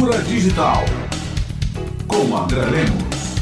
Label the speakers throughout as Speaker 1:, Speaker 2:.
Speaker 1: Cultura Digital com André Lemos.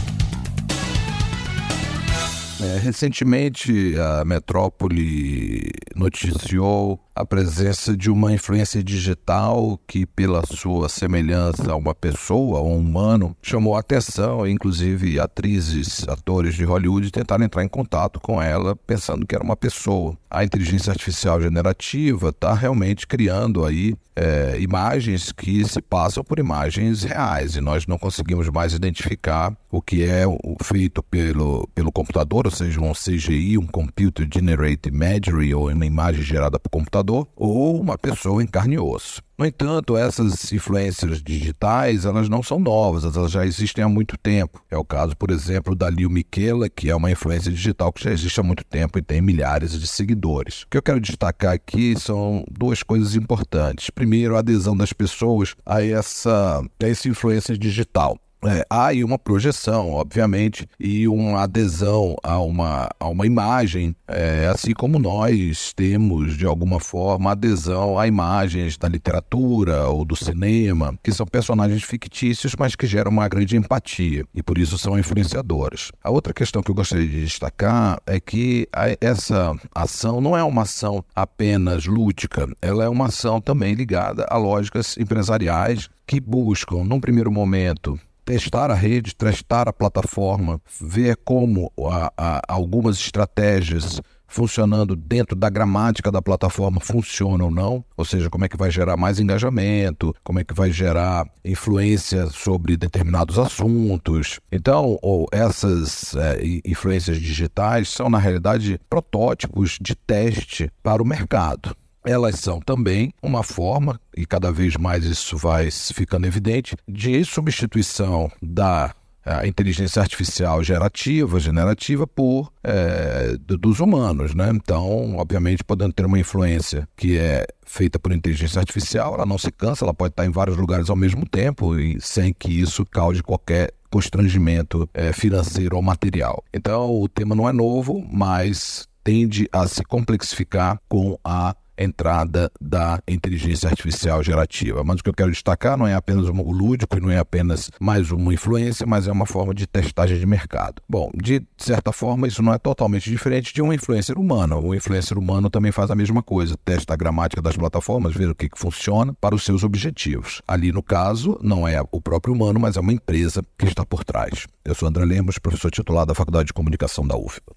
Speaker 2: É, recentemente, a Metrópole noticiou a presença de uma influência digital que, pela sua semelhança a uma pessoa, a um humano, chamou a atenção. Inclusive, atrizes, atores de Hollywood tentaram entrar em contato com ela pensando que era uma pessoa. A inteligência artificial generativa está realmente criando aí é, imagens que se passam por imagens reais e nós não conseguimos mais identificar o que é feito pelo, pelo computador, ou seja, um CGI, um Computer Generated Imagery, ou uma imagem gerada por computador, ou uma pessoa em carne e osso. No entanto, essas influências digitais, elas não são novas, elas já existem há muito tempo. É o caso, por exemplo, da Lil Miquela, que é uma influência digital que já existe há muito tempo e tem milhares de seguidores. O que eu quero destacar aqui são duas coisas importantes. Primeiro, a adesão das pessoas a essa, a essa influência digital. É, há aí uma projeção, obviamente, e uma adesão a uma, a uma imagem, é, assim como nós temos, de alguma forma, adesão a imagens da literatura ou do cinema, que são personagens fictícios, mas que geram uma grande empatia e por isso são influenciadores. A outra questão que eu gostaria de destacar é que a, essa ação não é uma ação apenas lúdica, ela é uma ação também ligada a lógicas empresariais que buscam, num primeiro momento, testar a rede, testar a plataforma, ver como a, a, algumas estratégias funcionando dentro da gramática da plataforma funcionam ou não, ou seja, como é que vai gerar mais engajamento, como é que vai gerar influência sobre determinados assuntos. Então, ou essas é, influências digitais são, na realidade, protótipos de teste para o mercado elas são também uma forma, e cada vez mais isso vai ficando evidente, de substituição da a inteligência artificial gerativa, generativa, por é, dos humanos, né? Então, obviamente, podendo ter uma influência que é feita por inteligência artificial, ela não se cansa, ela pode estar em vários lugares ao mesmo tempo e sem que isso cause qualquer constrangimento é, financeiro ou material. Então, o tema não é novo, mas tende a se complexificar com a entrada da inteligência artificial gerativa. Mas o que eu quero destacar não é apenas o lúdico e não é apenas mais uma influência, mas é uma forma de testagem de mercado. Bom, de certa forma, isso não é totalmente diferente de um influencer humano. O influencer humano também faz a mesma coisa, testa a gramática das plataformas, ver o que, que funciona para os seus objetivos. Ali, no caso, não é o próprio humano, mas é uma empresa que está por trás. Eu sou André Lemos, professor titular da Faculdade de Comunicação da UFBA.